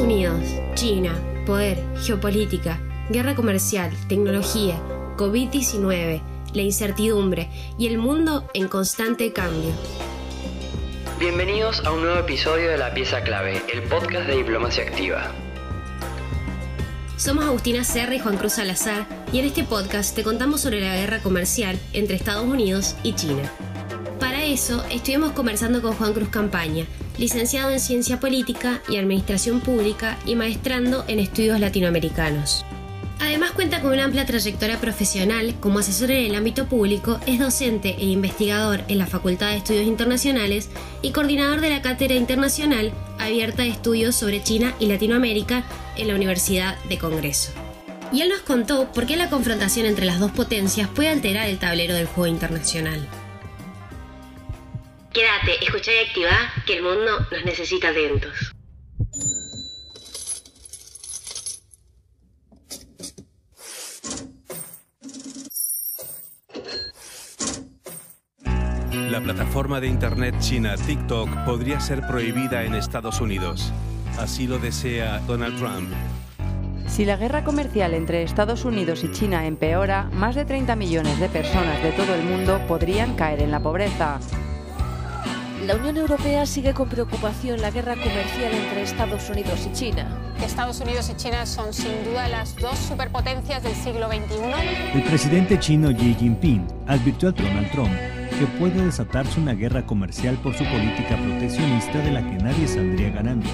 Unidos, China, poder, geopolítica, guerra comercial, tecnología, COVID-19, la incertidumbre y el mundo en constante cambio. Bienvenidos a un nuevo episodio de La Pieza Clave, el podcast de Diplomacia Activa. Somos Agustina Serra y Juan Cruz Salazar y en este podcast te contamos sobre la guerra comercial entre Estados Unidos y China. Para eso estuvimos conversando con Juan Cruz Campaña, licenciado en Ciencia Política y Administración Pública y maestrando en Estudios Latinoamericanos. Además cuenta con una amplia trayectoria profesional como asesor en el ámbito público, es docente e investigador en la Facultad de Estudios Internacionales y coordinador de la Cátedra Internacional abierta de estudios sobre China y Latinoamérica en la Universidad de Congreso. Y él nos contó por qué la confrontación entre las dos potencias puede alterar el tablero del juego internacional. Quédate, escucha y activa, que el mundo nos necesita atentos. La plataforma de Internet china TikTok podría ser prohibida en Estados Unidos. Así lo desea Donald Trump. Si la guerra comercial entre Estados Unidos y China empeora, más de 30 millones de personas de todo el mundo podrían caer en la pobreza. La Unión Europea sigue con preocupación la guerra comercial entre Estados Unidos y China. Estados Unidos y China son sin duda las dos superpotencias del siglo XXI. El presidente chino Xi Jinping advirtió a Donald Trump que puede desatarse una guerra comercial por su política proteccionista de la que nadie saldría ganando.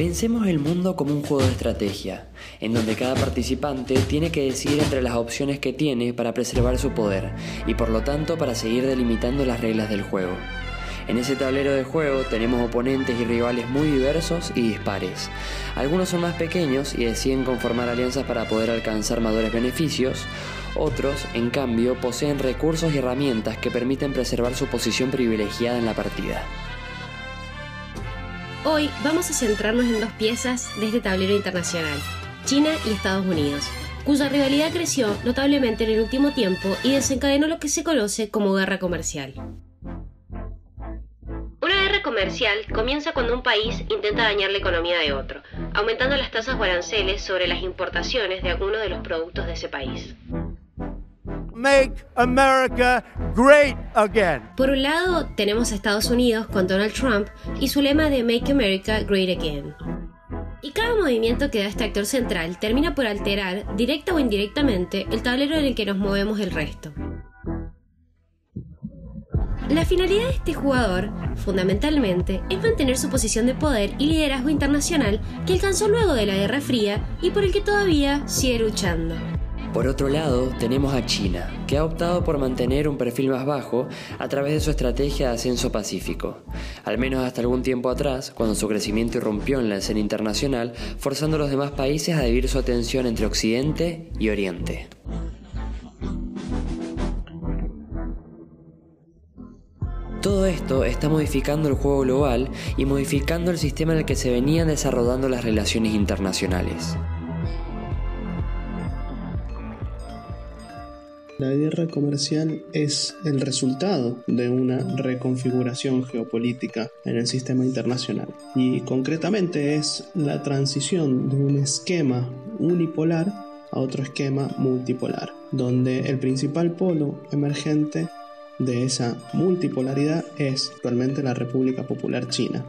Pensemos el mundo como un juego de estrategia, en donde cada participante tiene que decidir entre las opciones que tiene para preservar su poder y por lo tanto para seguir delimitando las reglas del juego. En ese tablero de juego tenemos oponentes y rivales muy diversos y dispares. Algunos son más pequeños y deciden conformar alianzas para poder alcanzar mayores beneficios, otros, en cambio, poseen recursos y herramientas que permiten preservar su posición privilegiada en la partida. Hoy vamos a centrarnos en dos piezas de este tablero internacional, China y Estados Unidos, cuya rivalidad creció notablemente en el último tiempo y desencadenó lo que se conoce como guerra comercial. Una guerra comercial comienza cuando un país intenta dañar la economía de otro, aumentando las tasas o aranceles sobre las importaciones de alguno de los productos de ese país. Make America great again. Por un lado, tenemos a Estados Unidos con Donald Trump y su lema de Make America Great Again. Y cada movimiento que da este actor central termina por alterar, directa o indirectamente, el tablero en el que nos movemos el resto. La finalidad de este jugador, fundamentalmente, es mantener su posición de poder y liderazgo internacional que alcanzó luego de la Guerra Fría y por el que todavía sigue luchando. Por otro lado, tenemos a China, que ha optado por mantener un perfil más bajo a través de su estrategia de ascenso pacífico, al menos hasta algún tiempo atrás, cuando su crecimiento irrumpió en la escena internacional, forzando a los demás países a dividir su atención entre Occidente y Oriente. Todo esto está modificando el juego global y modificando el sistema en el que se venían desarrollando las relaciones internacionales. La guerra comercial es el resultado de una reconfiguración geopolítica en el sistema internacional y concretamente es la transición de un esquema unipolar a otro esquema multipolar, donde el principal polo emergente de esa multipolaridad es actualmente la República Popular China.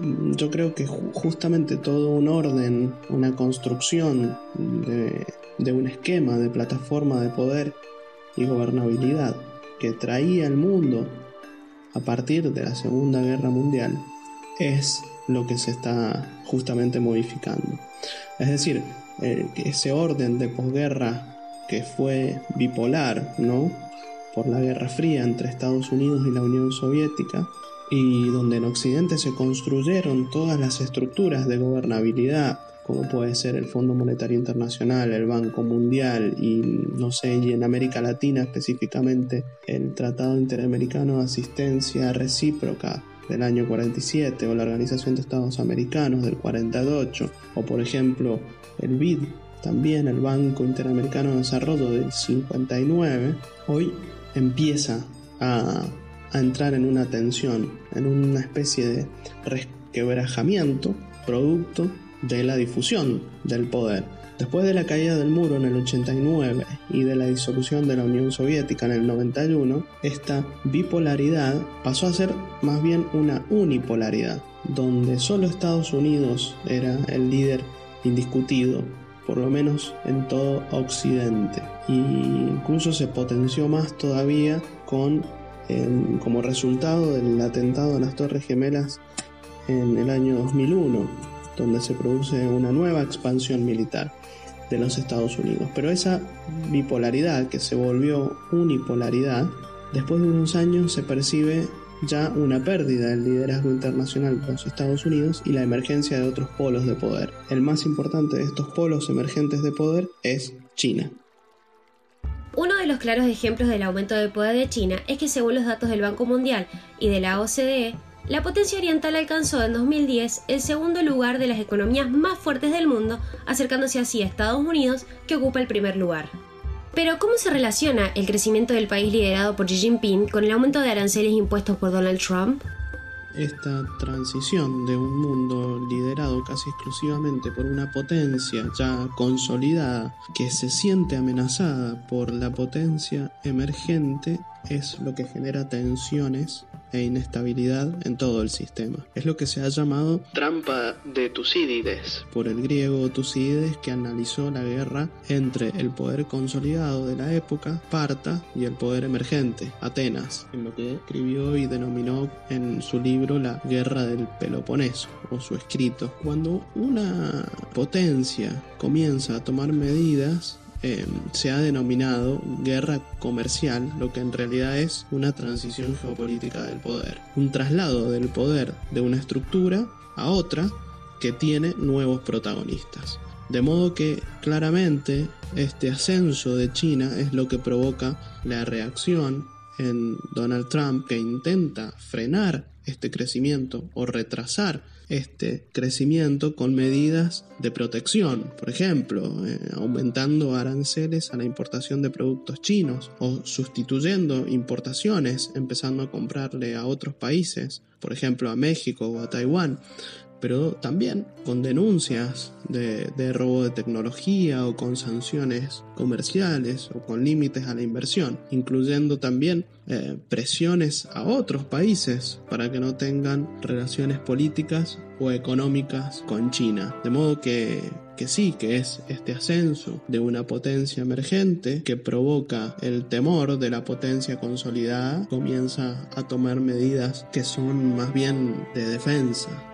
Yo creo que justamente todo un orden, una construcción de, un esquema de plataforma de poder y gobernabilidad que traía al mundo a partir de la Segunda Guerra Mundial es lo que se está justamente modificando. Es decir, eh, ese orden de posguerra que fue bipolar, ¿no? Por la Guerra Fría entre Estados Unidos y la Unión Soviética, y donde en Occidente se construyeron todas las estructuras de gobernabilidad, como puede ser el Fondo Monetario Internacional, el Banco Mundial y no sé, y en América Latina específicamente el Tratado Interamericano de Asistencia Recíproca del año 47 o la Organización de Estados Americanos del 48 o por ejemplo el BID también el Banco Interamericano de Desarrollo del 59, hoy empieza a, a entrar en una tensión, en una especie de resquebrajamiento producto de la difusión del poder. Después de la caída del muro en el 89 y de la disolución de la Unión Soviética en el 91, esta bipolaridad pasó a ser más bien una unipolaridad, donde solo Estados Unidos era el líder indiscutido, por lo menos en todo Occidente. Y incluso se potenció más todavía con como resultado del atentado a las Torres Gemelas en el año 2001, donde se produce una nueva expansión militar de los Estados Unidos. Pero esa bipolaridad que se volvió unipolaridad, después de unos años se percibe ya una pérdida del liderazgo internacional de los Estados Unidos y la emergencia de otros polos de poder. El más importante de estos polos emergentes de poder es China. Uno de los claros ejemplos del aumento del poder de China es que según los datos del Banco Mundial y de la OCDE, la potencia oriental alcanzó en 2010 el segundo lugar de las economías más fuertes del mundo, acercándose así a Estados Unidos, que ocupa el primer lugar. Pero ¿cómo se relaciona el crecimiento del país liderado por Xi Jinping con el aumento de aranceles impuestos por Donald Trump? Esta transición de un mundo liderado casi exclusivamente por una potencia ya consolidada que se siente amenazada por la potencia emergente es lo que genera tensiones e inestabilidad en todo el sistema. Es lo que se ha llamado trampa de Tucídides, por el griego Tucídides que analizó la guerra entre el poder consolidado de la época, Parta, y el poder emergente, Atenas, en lo que escribió y denominó en su libro La Guerra del Peloponeso, o su escrito. Cuando una potencia comienza a tomar medidas, Em, se ha denominado guerra comercial, lo que en realidad es una transición geopolítica del poder, un traslado del poder de una estructura a otra que tiene nuevos protagonistas. De modo que claramente este ascenso de China es lo que provoca la reacción en Donald Trump que intenta frenar este crecimiento o retrasar este crecimiento con medidas de protección, por ejemplo, eh, aumentando aranceles a la importación de productos chinos o sustituyendo importaciones, empezando a comprarle a otros países, por ejemplo a México o a Taiwán, pero también con denuncias de, robo de tecnología o con sanciones comerciales o con límites a la inversión, incluyendo también eh, presiones a otros países para que no tengan relaciones políticas o económicas con China. De modo que, que sí, que es este ascenso de una potencia emergente que provoca el temor de la potencia consolidada, comienza a tomar medidas que son más bien de defensa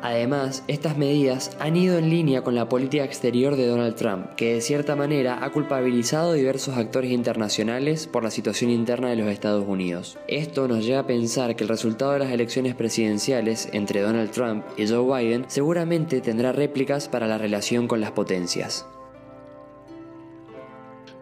Además, estas medidas han ido en línea con la política exterior de Donald Trump, que de cierta manera ha culpabilizado a diversos actores internacionales por la situación interna de los Estados Unidos. Esto nos lleva a pensar que el resultado de las elecciones presidenciales entre Donald Trump y Joe Biden seguramente tendrá réplicas para la relación con las potencias.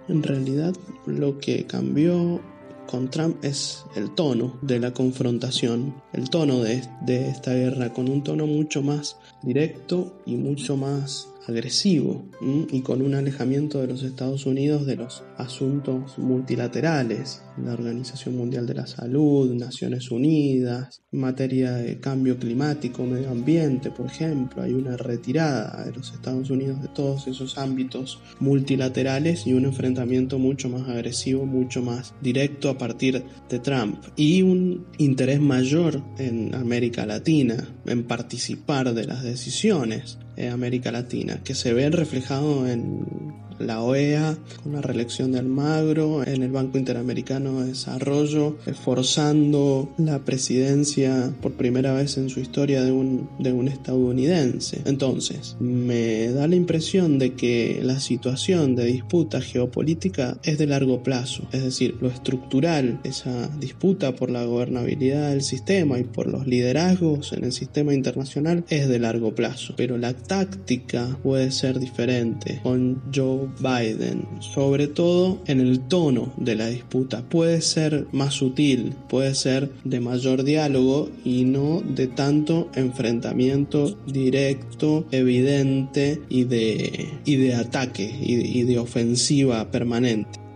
En realidad, lo que cambió con Trump es el tono de la confrontación, el tono de, de, esta guerra, con un tono mucho más directo y mucho más agresivo y con un alejamiento de los Estados Unidos de los asuntos multilaterales, la Organización Mundial de la Salud, Naciones Unidas, en materia de cambio climático, medio ambiente, por ejemplo, hay una retirada de los Estados Unidos de todos esos ámbitos multilaterales y un enfrentamiento mucho más agresivo, mucho más directo a partir de Trump y un interés mayor en América Latina en participar de las decisiones América Latina, que se ve reflejado en la OEA con la reelección de Almagro, en el Banco Interamericano de Desarrollo, forzando la presidencia por primera vez en su historia de un, de un estadounidense. Entonces, me da la impresión de que la situación de disputa geopolítica es de largo plazo, es decir, lo estructural, esa disputa por la gobernabilidad del sistema y por los liderazgos en el sistema internacional es de largo plazo, pero la táctica puede ser diferente. Con Joe Biden, sobre todo en el tono de la disputa. Puede ser más sutil, puede ser de mayor diálogo y no de tanto enfrentamiento directo, evidente y de, y de ataque y, y de ofensiva permanente.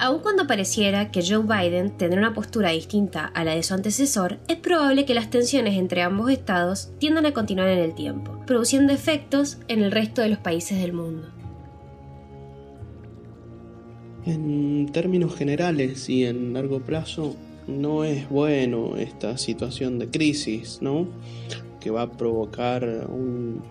Aun cuando pareciera que Joe Biden tendrá una postura distinta a la de su antecesor, es probable que las tensiones entre ambos estados tiendan a continuar en el tiempo produciendo efectos en el resto de los países del mundo. En términos generales y en largo plazo, no es bueno esta situación de crisis, ¿no? Que va a provocar un,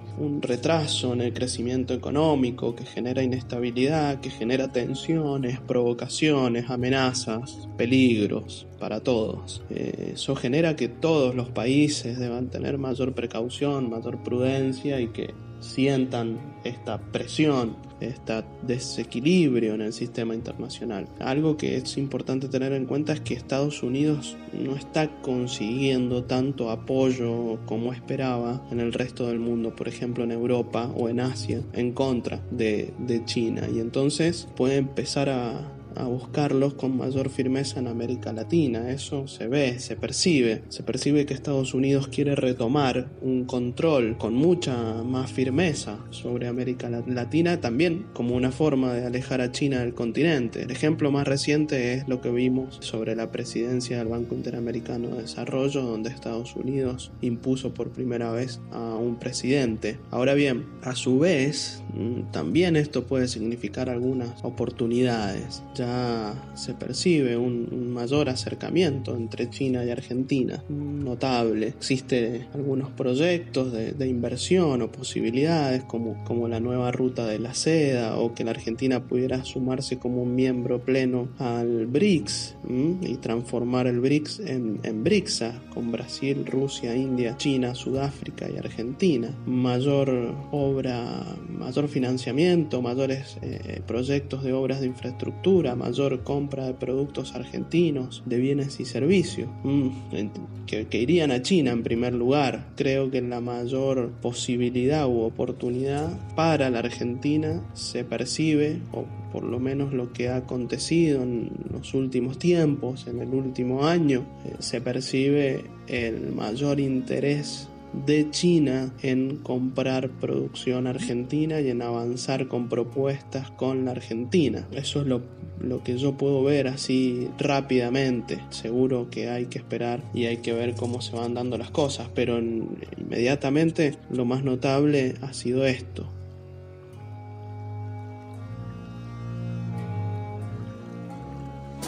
retraso en el crecimiento económico, que genera inestabilidad, que genera tensiones, provocaciones, amenazas, peligros para todos. Eh, eso genera que todos los países deban tener mayor precaución, mayor prudencia y que sientan esta presión, este desequilibrio en el sistema internacional. Algo que es importante tener en cuenta es que Estados Unidos no está consiguiendo tanto apoyo como esperaba en el resto del mundo, por ejemplo en Europa o en Asia, en contra de, de China. Y entonces puede empezar a, a buscarlos con mayor firmeza en América Latina. Eso se ve, se percibe. Se percibe que Estados Unidos quiere retomar un control con mucha más firmeza sobre América Latina, también como una forma de alejar a China del continente. El ejemplo más reciente es lo que vimos sobre la presidencia del Banco Interamericano de Desarrollo, donde Estados Unidos impuso por primera vez a un presidente. Ahora bien, a su vez, también esto puede significar algunas oportunidades. Ya se percibe un, mayor acercamiento entre China y Argentina, notable. Existen algunos proyectos de, inversión o posibilidades como, como la nueva ruta de la seda o que la Argentina pudiera sumarse como un miembro pleno al BRICS y transformar el BRICS en, en BRICSA con Brasil, Rusia, India, China, Sudáfrica y Argentina. Mayor obra, mayor financiamiento, mayores eh, proyectos de obras de infraestructura, mayor compra de productos argentinos, de bienes y servicios, mm, que, irían a China en primer lugar. Creo que la mayor posibilidad u oportunidad para la Argentina se percibe, o por lo menos lo que ha acontecido en los últimos tiempos, en el último año, eh, se percibe el mayor interés de China en comprar producción argentina y en avanzar con propuestas con la Argentina. Eso es lo, lo, que yo puedo ver así rápidamente. Seguro que hay que esperar y hay que ver cómo se van dando las cosas, pero inmediatamente lo más notable ha sido esto.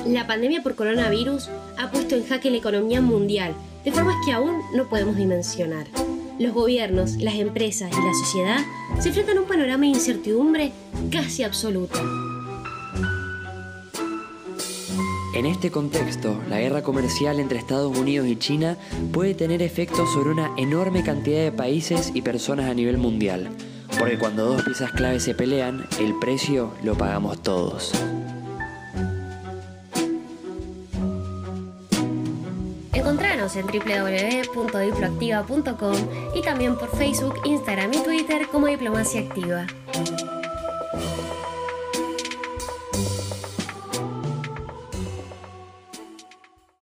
La pandemia por coronavirus ha puesto en jaque la economía mundial de formas que aún no podemos dimensionar. Los gobiernos, las empresas y la sociedad se enfrentan a un panorama de incertidumbre casi absoluta. En este contexto, la guerra comercial entre Estados Unidos y China puede tener efectos sobre una enorme cantidad de países y personas a nivel mundial, porque cuando dos piezas clave se pelean, el precio lo pagamos todos. En www.diploactiva.com y también por Facebook, Instagram y Twitter como Diplomacia Activa.